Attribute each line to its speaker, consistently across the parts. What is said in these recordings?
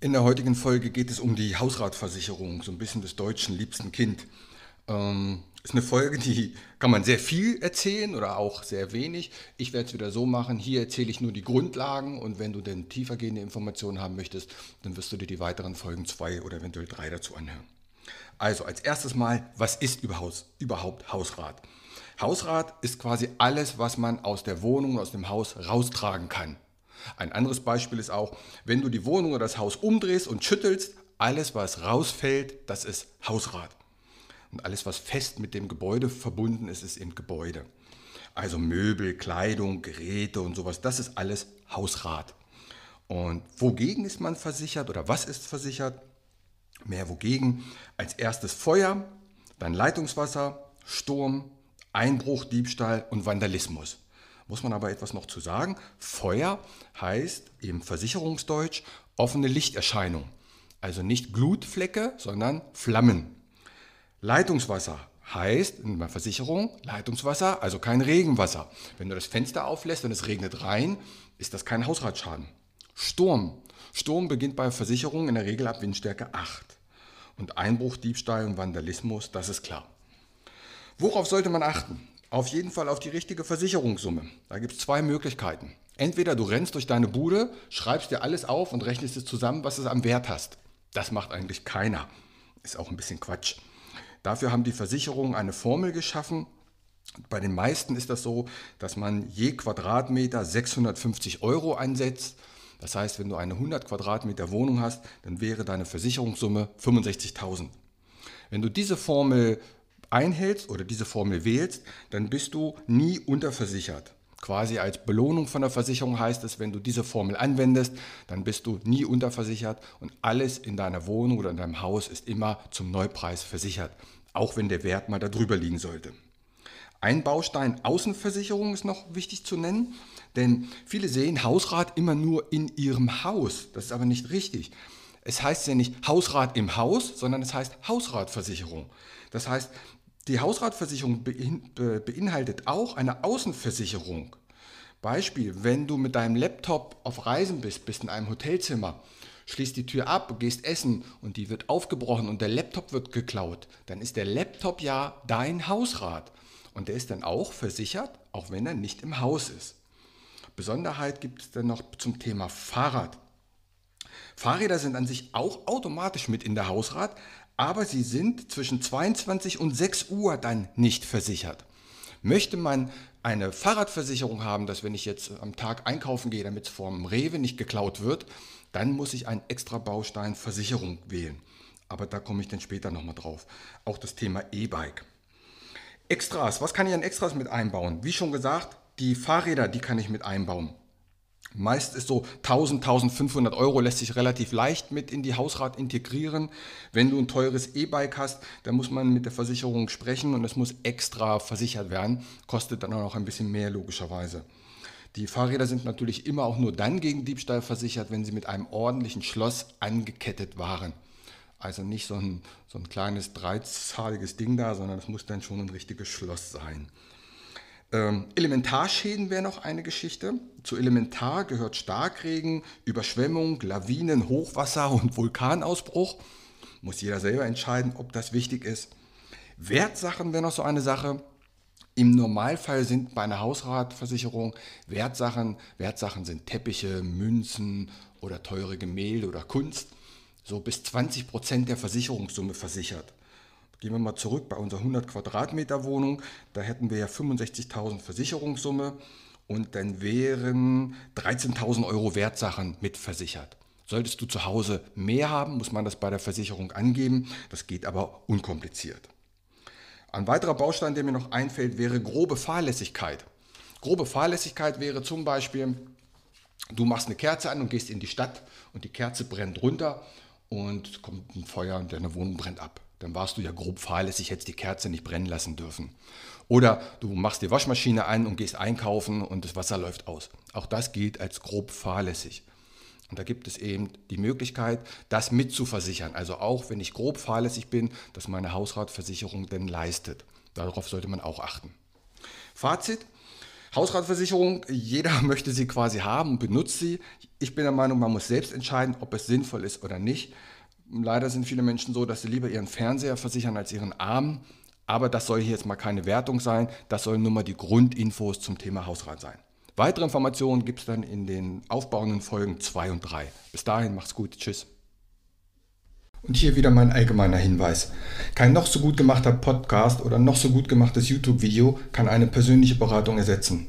Speaker 1: In der heutigen Folge geht es um die Hausratversicherung, so ein bisschen des deutschen liebsten Kind. Ähm, ist eine Folge, die kann man sehr viel erzählen oder auch sehr wenig. Ich werde es wieder so machen. Hier erzähle ich nur die Grundlagen und wenn du denn tiefergehende Informationen haben möchtest, dann wirst du dir die weiteren Folgen zwei oder eventuell drei dazu anhören. Also als erstes mal, was ist überhaupt Hausrat? Hausrat ist quasi alles, was man aus der Wohnung, aus dem Haus raustragen kann. Ein anderes Beispiel ist auch, wenn du die Wohnung oder das Haus umdrehst und schüttelst, alles, was rausfällt, das ist Hausrat. Und alles, was fest mit dem Gebäude verbunden ist, ist eben Gebäude. Also Möbel, Kleidung, Geräte und sowas, das ist alles Hausrat. Und wogegen ist man versichert oder was ist versichert? Mehr wogegen? Als erstes Feuer, dann Leitungswasser, Sturm, Einbruch, Diebstahl und Vandalismus muss man aber etwas noch zu sagen. Feuer heißt im Versicherungsdeutsch offene Lichterscheinung. Also nicht Glutflecke, sondern Flammen. Leitungswasser heißt in der Versicherung Leitungswasser, also kein Regenwasser. Wenn du das Fenster auflässt und es regnet rein, ist das kein Hausratschaden. Sturm. Sturm beginnt bei Versicherungen in der Regel ab Windstärke 8. Und Einbruch, Diebstahl und Vandalismus, das ist klar. Worauf sollte man achten? Auf jeden Fall auf die richtige Versicherungssumme. Da gibt es zwei Möglichkeiten. Entweder du rennst durch deine Bude, schreibst dir alles auf und rechnest es zusammen, was es am Wert hast. Das macht eigentlich keiner. Ist auch ein bisschen Quatsch. Dafür haben die Versicherungen eine Formel geschaffen. Bei den meisten ist das so, dass man je Quadratmeter 650 Euro einsetzt. Das heißt, wenn du eine 100 Quadratmeter Wohnung hast, dann wäre deine Versicherungssumme 65.000. Wenn du diese Formel einhältst oder diese Formel wählst, dann bist du nie unterversichert. Quasi als Belohnung von der Versicherung heißt es, wenn du diese Formel anwendest, dann bist du nie unterversichert und alles in deiner Wohnung oder in deinem Haus ist immer zum Neupreis versichert, auch wenn der Wert mal darüber liegen sollte. Ein Baustein Außenversicherung ist noch wichtig zu nennen, denn viele sehen Hausrat immer nur in ihrem Haus. Das ist aber nicht richtig. Es heißt ja nicht Hausrat im Haus, sondern es heißt Hausratversicherung. Das heißt, die Hausratversicherung beinhaltet auch eine Außenversicherung. Beispiel, wenn du mit deinem Laptop auf Reisen bist, bist in einem Hotelzimmer, schließt die Tür ab, gehst essen und die wird aufgebrochen und der Laptop wird geklaut, dann ist der Laptop ja dein Hausrat. Und der ist dann auch versichert, auch wenn er nicht im Haus ist. Besonderheit gibt es dann noch zum Thema Fahrrad. Fahrräder sind an sich auch automatisch mit in der Hausrat, aber sie sind zwischen 22 und 6 Uhr dann nicht versichert. Möchte man eine Fahrradversicherung haben, dass wenn ich jetzt am Tag einkaufen gehe, damit es vom Rewe nicht geklaut wird, dann muss ich einen extra Baustein Versicherung wählen. Aber da komme ich dann später nochmal drauf. Auch das Thema E-Bike. Extras, was kann ich an Extras mit einbauen? Wie schon gesagt, die Fahrräder, die kann ich mit einbauen. Meist ist so 1000, 1500 Euro lässt sich relativ leicht mit in die Hausrat integrieren. Wenn du ein teures E-Bike hast, dann muss man mit der Versicherung sprechen und es muss extra versichert werden. Kostet dann auch noch ein bisschen mehr logischerweise. Die Fahrräder sind natürlich immer auch nur dann gegen Diebstahl versichert, wenn sie mit einem ordentlichen Schloss angekettet waren. Also nicht so ein, so ein kleines dreizahliges Ding da, sondern es muss dann schon ein richtiges Schloss sein. Ähm, Elementarschäden wäre noch eine Geschichte. Zu Elementar gehört Starkregen, Überschwemmung, Lawinen, Hochwasser und Vulkanausbruch. Muss jeder selber entscheiden, ob das wichtig ist. Wertsachen wäre noch so eine Sache. Im Normalfall sind bei einer Hausratversicherung Wertsachen, Wertsachen sind Teppiche, Münzen oder teure Gemälde oder Kunst, so bis 20 Prozent der Versicherungssumme versichert. Gehen wir mal zurück bei unserer 100 Quadratmeter Wohnung. Da hätten wir ja 65.000 Versicherungssumme und dann wären 13.000 Euro Wertsachen mitversichert. Solltest du zu Hause mehr haben, muss man das bei der Versicherung angeben. Das geht aber unkompliziert. Ein weiterer Baustein, der mir noch einfällt, wäre grobe Fahrlässigkeit. Grobe Fahrlässigkeit wäre zum Beispiel, du machst eine Kerze an und gehst in die Stadt und die Kerze brennt runter und kommt ein Feuer und deine Wohnung brennt ab. Dann warst du ja grob fahrlässig, hättest die Kerze nicht brennen lassen dürfen. Oder du machst die Waschmaschine an und gehst einkaufen und das Wasser läuft aus. Auch das gilt als grob fahrlässig. Und da gibt es eben die Möglichkeit, das mitzuversichern. Also auch wenn ich grob fahrlässig bin, dass meine Hausratversicherung denn leistet. Darauf sollte man auch achten. Fazit. Hausratversicherung, jeder möchte sie quasi haben und benutzt sie. Ich bin der Meinung, man muss selbst entscheiden, ob es sinnvoll ist oder nicht. Leider sind viele Menschen so, dass sie lieber ihren Fernseher versichern als ihren Arm. Aber das soll hier jetzt mal keine Wertung sein. Das sollen nur mal die Grundinfos zum Thema Hausrat sein. Weitere Informationen gibt es dann in den aufbauenden Folgen 2 und 3. Bis dahin, macht's gut. Tschüss. Und hier wieder mein allgemeiner Hinweis. Kein noch so gut gemachter Podcast oder noch so gut gemachtes YouTube-Video kann eine persönliche Beratung ersetzen.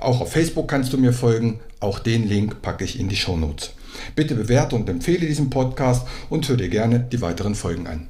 Speaker 1: Auch auf Facebook kannst du mir folgen. Auch den Link packe ich in die Show Notes. Bitte bewerte und empfehle diesen Podcast und hör dir gerne die weiteren Folgen an.